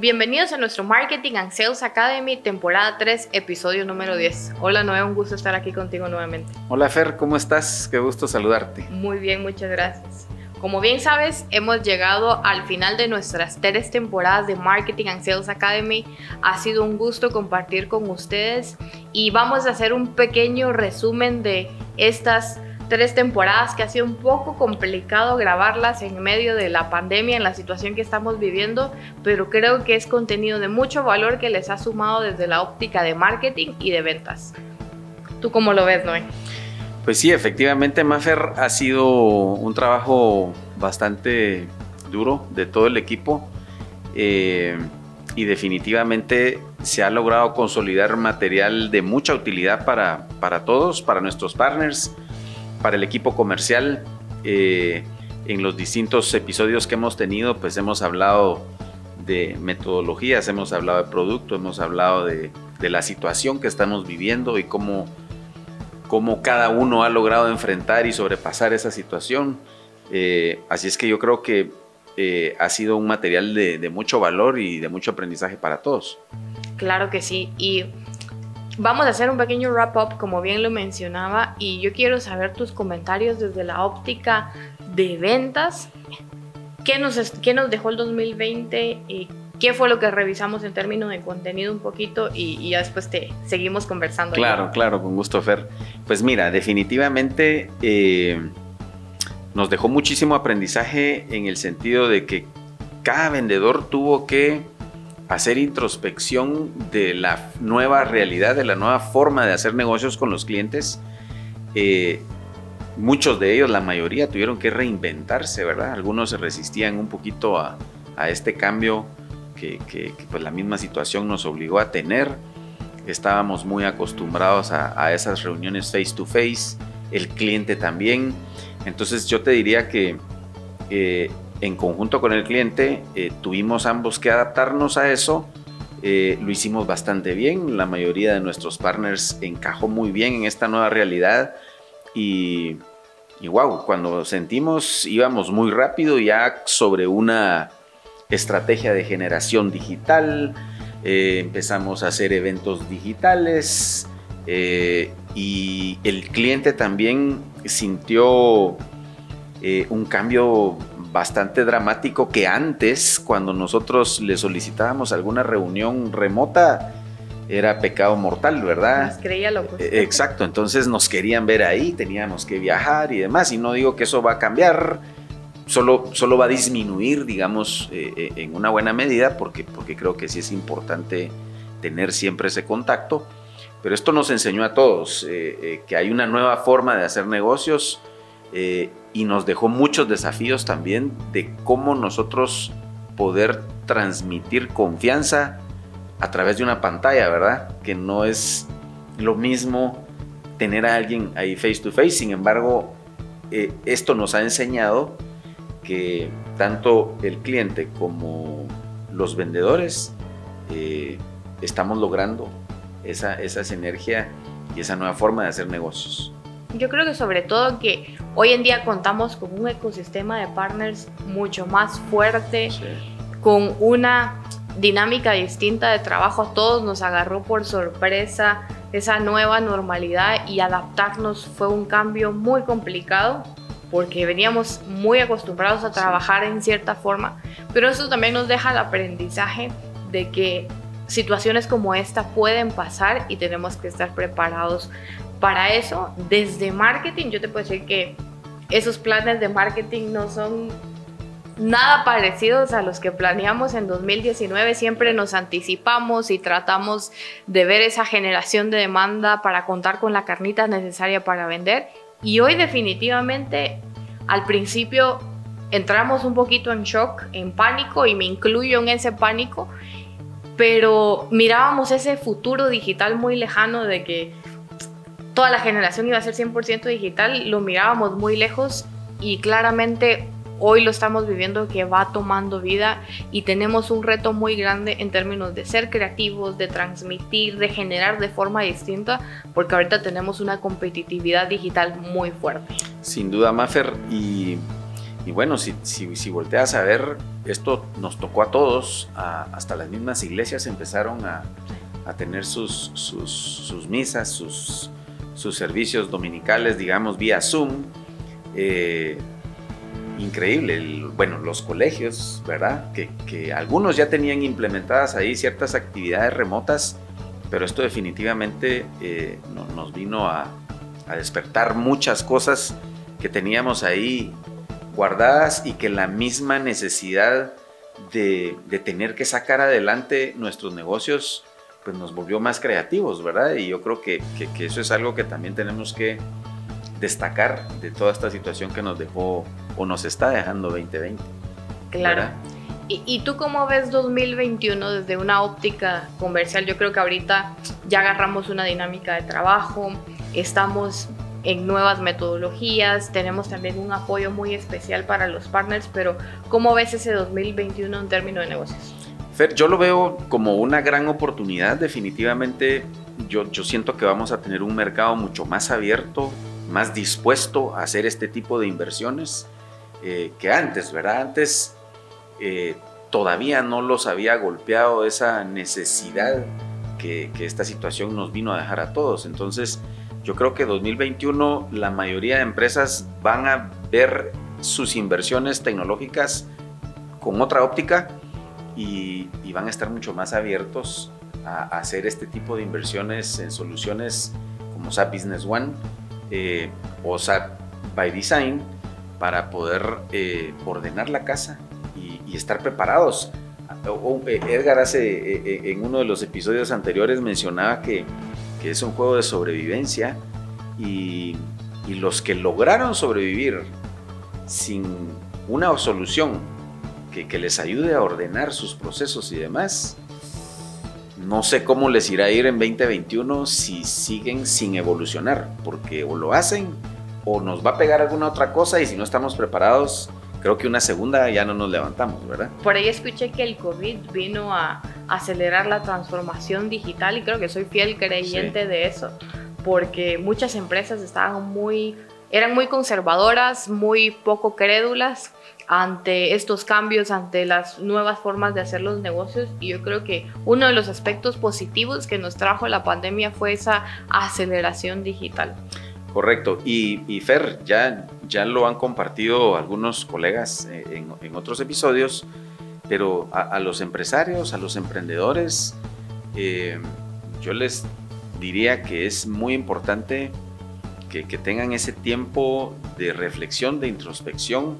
Bienvenidos a nuestro Marketing and Sales Academy, temporada 3, episodio número 10. Hola Noé, un gusto estar aquí contigo nuevamente. Hola Fer, ¿cómo estás? Qué gusto saludarte. Muy bien, muchas gracias. Como bien sabes, hemos llegado al final de nuestras tres temporadas de Marketing and Sales Academy. Ha sido un gusto compartir con ustedes y vamos a hacer un pequeño resumen de estas tres temporadas que ha sido un poco complicado grabarlas en medio de la pandemia, en la situación que estamos viviendo, pero creo que es contenido de mucho valor que les ha sumado desde la óptica de marketing y de ventas. ¿Tú cómo lo ves, Noé? Pues sí, efectivamente, Maffer ha sido un trabajo bastante duro de todo el equipo eh, y definitivamente se ha logrado consolidar material de mucha utilidad para, para todos, para nuestros partners, para el equipo comercial. Eh, en los distintos episodios que hemos tenido, pues hemos hablado de metodologías, hemos hablado de producto, hemos hablado de, la situación que estamos viviendo y cómo, cómo, cada uno ha logrado enfrentar y sobrepasar esa situación. Eh, así es que yo creo que eh, ha sido un material de, de, mucho valor y de mucho aprendizaje para todos. Claro que sí. Y Vamos a hacer un pequeño wrap-up, como bien lo mencionaba, y yo quiero saber tus comentarios desde la óptica de ventas. ¿Qué nos, qué nos dejó el 2020? Y ¿Qué fue lo que revisamos en términos de contenido un poquito? Y, ya después te seguimos conversando. Claro, claro, con gusto, Fer. Pues mira, definitivamente eh, nos dejó muchísimo aprendizaje en el sentido de que cada vendedor tuvo que hacer introspección de la nueva realidad, de la nueva forma de hacer negocios con los clientes. Eh, muchos de ellos, la mayoría, tuvieron que reinventarse, ¿verdad? Algunos se resistían un poquito a, este cambio que, pues la misma situación nos obligó a tener. Estábamos muy acostumbrados a, esas reuniones face to face, el cliente también. Entonces yo te diría que eh, en conjunto con el cliente, eh, tuvimos ambos que adaptarnos a eso. Eh, lo hicimos bastante bien, la mayoría de nuestros partners encajó muy bien en esta nueva realidad. Y, wow, cuando sentimos íbamos muy rápido ya sobre una estrategia de generación digital, eh, empezamos a hacer eventos digitales y el cliente también sintió un cambio bastante dramático que antes, cuando nosotros le solicitábamos alguna reunión remota, era pecado mortal, ¿verdad? Nos creía locos. E, exacto, entonces nos querían ver ahí, teníamos que viajar y demás, y no digo que eso va a cambiar, solo, solo va a disminuir, digamos, eh, eh, en una buena medida, porque, porque creo que sí es importante tener siempre ese contacto, pero esto nos enseñó a todos eh, que hay una nueva forma de hacer negocios, eh, y nos dejó muchos desafíos también de cómo nosotros poder transmitir confianza a través de una pantalla, ¿verdad? Que no es lo mismo tener a alguien ahí face to face, sin embargo, eh, esto nos ha enseñado que tanto el cliente como los vendedores eh, estamos logrando esa, esa sinergia y esa nueva forma de hacer negocios. Yo creo que sobre todo que hoy en día contamos con un ecosistema de partners mucho más fuerte, con una dinámica distinta de trabajo. A todos nos agarró por sorpresa esa nueva normalidad y adaptarnos fue un cambio muy complicado porque veníamos muy acostumbrados a trabajar en cierta forma, pero eso también nos deja el aprendizaje de que situaciones como esta pueden pasar y tenemos que estar preparados para eso, desde marketing, yo te puedo decir que esos planes de marketing no son nada parecidos a los que planeamos en 2019. Siempre nos anticipamos y tratamos de ver esa generación de demanda para contar con la carnita necesaria para vender. Y hoy definitivamente, al principio entramos un poquito en shock, en pánico, y me incluyo en ese pánico, pero mirábamos ese futuro digital muy lejano de que toda la generación iba a ser 100% digital, lo mirábamos muy lejos y claramente hoy lo estamos viviendo que va tomando vida y tenemos un reto muy grande en términos de ser creativos, de transmitir, de generar de forma distinta, porque ahorita tenemos una competitividad digital muy fuerte. Sin duda, Maffer, y bueno, si, si, si, volteas a ver, esto nos tocó a todos, hasta las mismas iglesias empezaron a, a tener sus, sus misas, sus, sus, servicios dominicales, digamos, vía Zoom. Eh, increíble, bueno, los colegios, ¿verdad? Que, que, algunos ya tenían implementadas ahí ciertas actividades remotas, pero esto definitivamente eh, nos vino a, a despertar muchas cosas que teníamos ahí guardadas y que la misma necesidad de, de, tener que sacar adelante nuestros negocios pues nos volvió más creativos, ¿verdad? Y yo creo que, que, eso es algo que también tenemos que destacar de toda esta situación que nos dejó o nos está dejando 2020. Claro. ¿Y, ¿Y, tú cómo ves 2021 desde una óptica comercial? Yo creo que ahorita ya agarramos una dinámica de trabajo, estamos en nuevas metodologías, tenemos también un apoyo muy especial para los partners, pero ¿cómo ves ese 2021 en términos de negocios? Fer, yo lo veo como una gran oportunidad, definitivamente yo, siento que vamos a tener un mercado mucho más abierto, más dispuesto a hacer este tipo de inversiones eh, que antes, ¿verdad? Antes eh, todavía no los había golpeado esa necesidad que, que esta situación nos vino a dejar a todos. Entonces, yo creo que 2021 la mayoría de empresas van a ver sus inversiones tecnológicas con otra óptica y, van a estar mucho más abiertos a, hacer este tipo de inversiones en soluciones como SAP Business One eh, o SAP by Design para poder eh, ordenar la casa y, estar preparados. Eh, Edgar hace en uno de los episodios anteriores mencionaba que que es un juego de sobrevivencia y, los que lograron sobrevivir sin una solución que, les ayude a ordenar sus procesos y demás, no sé cómo les irá a ir en 2021 si siguen sin evolucionar, porque o lo hacen o nos va a pegar alguna otra cosa y si no estamos preparados, creo que una segunda ya no nos levantamos, ¿verdad? Por ahí escuché que el COVID vino a acelerar la transformación digital y creo que soy fiel creyente de eso, porque muchas empresas estaban muy, eran muy conservadoras, muy poco crédulas ante estos cambios, ante las nuevas formas de hacer los negocios y yo creo que uno de los aspectos positivos que nos trajo la pandemia fue esa aceleración digital. Correcto. Y, Fer, ya, ya lo han compartido algunos colegas eh, en, otros episodios, pero a, los empresarios, a los emprendedores, eh, yo les diría que es muy importante que, tengan ese tiempo de reflexión, de introspección,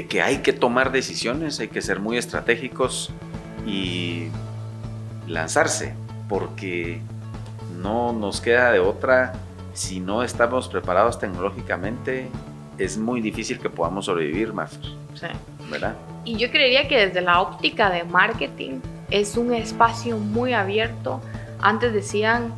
de que hay que tomar decisiones, hay que ser muy estratégicos y lanzarse, porque no nos queda de otra si no estamos preparados tecnológicamente, es muy difícil que podamos sobrevivir, más. Sí. ¿Verdad? Y yo creería que desde la óptica de marketing es un espacio muy abierto. Antes decían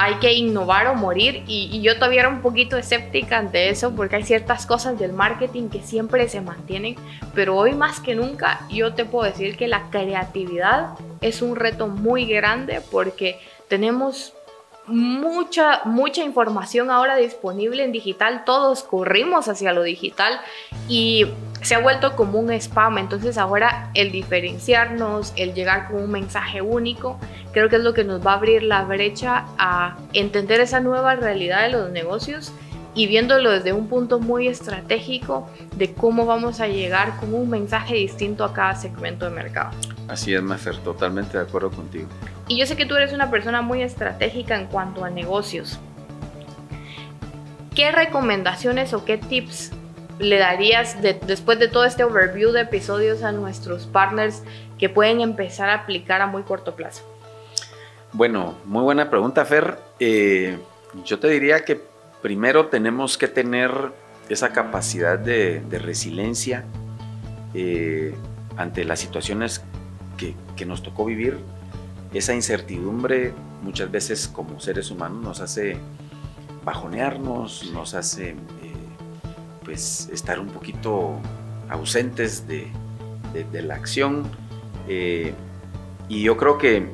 hay que innovar o morir. Y, yo todavía era un poquito escéptica ante eso porque hay ciertas cosas del marketing que siempre se mantienen, pero hoy más que nunca yo te puedo decir que la creatividad es un reto muy grande porque tenemos mucha, mucha información ahora disponible en digital, todos corrimos hacia lo digital y se ha vuelto como un spam, entonces ahora el diferenciarnos, el llegar con un mensaje único, creo que es lo que nos va a abrir la brecha a entender esa nueva realidad de los negocios y viéndolo desde un punto muy estratégico de cómo vamos a llegar con un mensaje distinto a cada segmento de mercado. Así es, Mafer, totalmente de acuerdo contigo. Y yo sé que tú eres una persona muy estratégica en cuanto a negocios. ¿Qué recomendaciones o qué tips le darías después de todo este overview de episodios a nuestros partners que pueden empezar a aplicar a muy corto plazo? Bueno, muy buena pregunta, Fer. Eh, yo te diría que primero tenemos que tener esa capacidad de, resiliencia eh, ante las situaciones que, nos tocó vivir. Esa incertidumbre muchas veces como seres humanos nos hace bajonearnos, nos hace eh, pues estar un poquito ausentes de, la acción. Eh, y yo creo que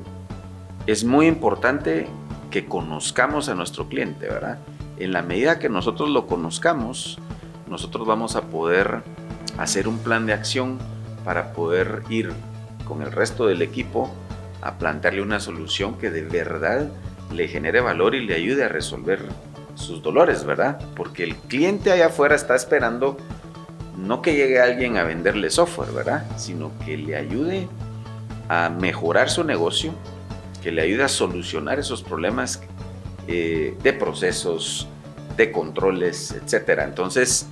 es muy importante que conozcamos a nuestro cliente, ¿verdad? en la medida que nosotros lo conozcamos, nosotros vamos a poder hacer un plan de acción para poder ir con el resto del equipo a plantearle una solución que de verdad le genere valor y le ayude a resolver sus dolores, ¿verdad? Porque el cliente allá afuera está esperando no que llegue alguien a venderle software, ¿verdad? Sino que le ayude a mejorar su negocio, que le ayude a solucionar esos problemas eh, de procesos, de controles, etc. Entonces,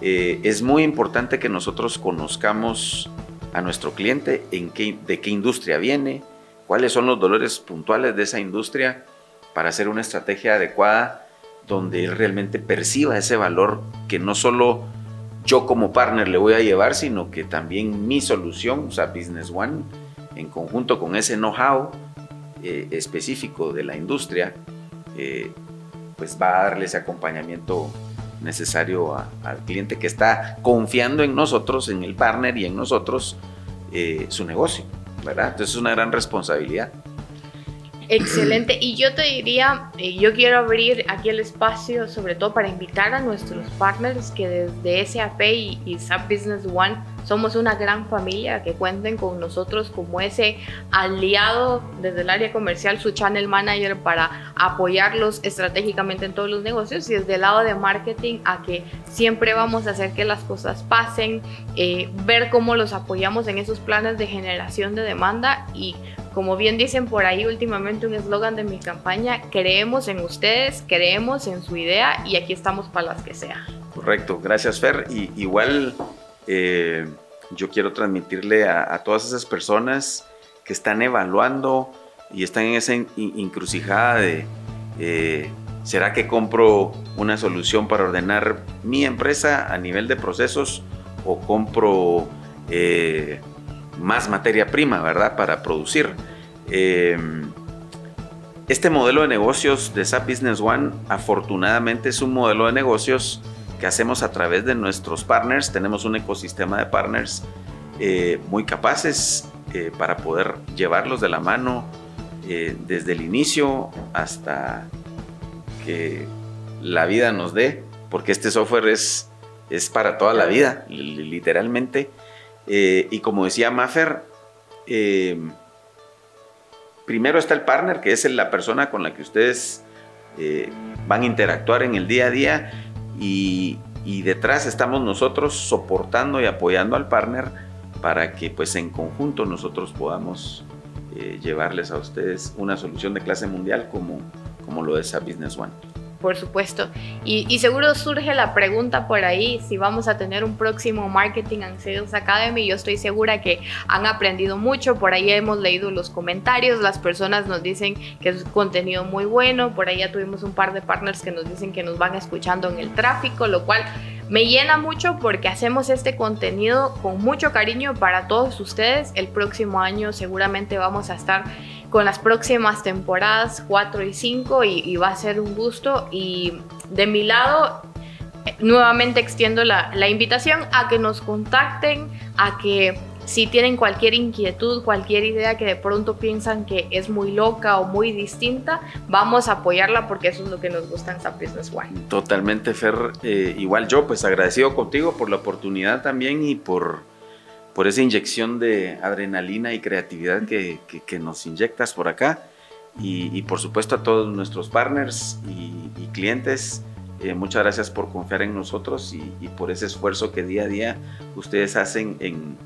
eh, es muy importante que nosotros conozcamos a nuestro cliente en qué, de qué industria viene, cuáles son los dolores puntuales de esa industria para hacer una estrategia adecuada donde él realmente perciba ese valor que no solo yo como partner le voy a llevar, sino que también mi solución, o sea, Business One, en conjunto con ese know-how eh, específico de la industria, eh, pues va a darle ese acompañamiento necesario al cliente que está confiando en nosotros, en el partner y en nosotros, eh, su negocio, ¿verdad? Entonces es una gran responsabilidad. Excelente. Y yo te diría, eh, yo quiero abrir aquí el espacio, sobre todo para invitar a nuestros partners que desde SAP y, y SAP Business One somos una gran familia, que cuenten con nosotros como ese aliado desde el área comercial, su channel manager para apoyarlos estratégicamente en todos los negocios y desde el lado de marketing a que siempre vamos a hacer que las cosas pasen, eh, ver cómo los apoyamos en esos planes de generación de demanda y como bien dicen por ahí últimamente un eslogan de mi campaña, creemos en ustedes, creemos en su idea y aquí estamos para las que sea. Correcto, gracias Fer. Y igual eh, yo quiero transmitirle a, todas esas personas que están evaluando y están en esa encrucijada de, eh, ¿será que compro una solución para ordenar mi empresa a nivel de procesos o compro... Eh, más materia prima, ¿verdad? Para producir. Eh, este modelo de negocios de SAP Business One, afortunadamente, es un modelo de negocios que hacemos a través de nuestros partners. Tenemos un ecosistema de partners eh, muy capaces eh, para poder llevarlos de la mano desde el inicio hasta que la vida nos dé, porque este software es, es para toda la vida, literalmente. Eh, y como decía Maffer, eh, primero está el partner, que es la persona con la que ustedes eh, van a interactuar en el día a día, y, detrás estamos nosotros soportando y apoyando al partner para que pues en conjunto nosotros podamos llevarles a ustedes una solución de clase mundial como, como lo es a Business One por supuesto. Y, seguro surge la pregunta por ahí si vamos a tener un próximo Marketing and Sales Academy. Yo estoy segura que han aprendido mucho. Por ahí hemos leído los comentarios. Las personas nos dicen que es contenido muy bueno. Por ahí ya tuvimos un par de partners que nos dicen que nos van escuchando en el tráfico, lo cual me llena mucho porque hacemos este contenido con mucho cariño para todos ustedes. El próximo año seguramente vamos a estar con las próximas temporadas 4 y 5 y, va a ser un gusto. Y de mi lado, nuevamente extiendo la, invitación a que nos contacten, a que si tienen cualquier inquietud, cualquier idea que de pronto piensan que es muy loca o muy distinta, vamos a apoyarla porque eso es lo que nos gusta en SAP Business One. Totalmente, Fer. Eh, igual yo, pues agradecido contigo por la oportunidad también y por por esa inyección de adrenalina y creatividad que, nos inyectas por acá. Y, por supuesto a todos nuestros partners y, clientes, eh, muchas gracias por confiar en nosotros y, por ese esfuerzo que día a día ustedes hacen en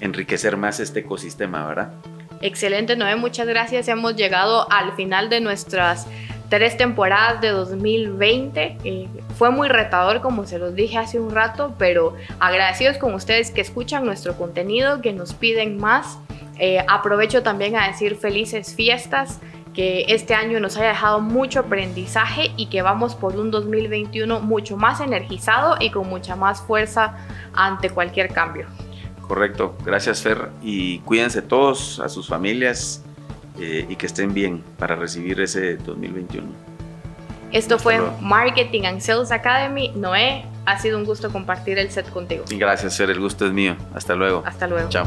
enriquecer más este ecosistema, ¿verdad? Excelente, Noé, muchas gracias. Hemos llegado al final de nuestras tres temporadas de 2020. Eh, fue muy retador, como se los dije hace un rato, pero agradecidos con ustedes que escuchan nuestro contenido, que nos piden más. Eh, aprovecho también a decir felices fiestas, que este año nos haya dejado mucho aprendizaje y que vamos por un 2021 mucho más energizado y con mucha más fuerza ante cualquier cambio. Correcto, gracias Fer y cuídense todos, a sus familias eh, y que estén bien para recibir ese 2021. Esto fue Marketing and Sales Academy. Noé, ha sido un gusto compartir el set contigo. Gracias, Fer, el gusto es mío. Hasta luego. Hasta luego. Chao.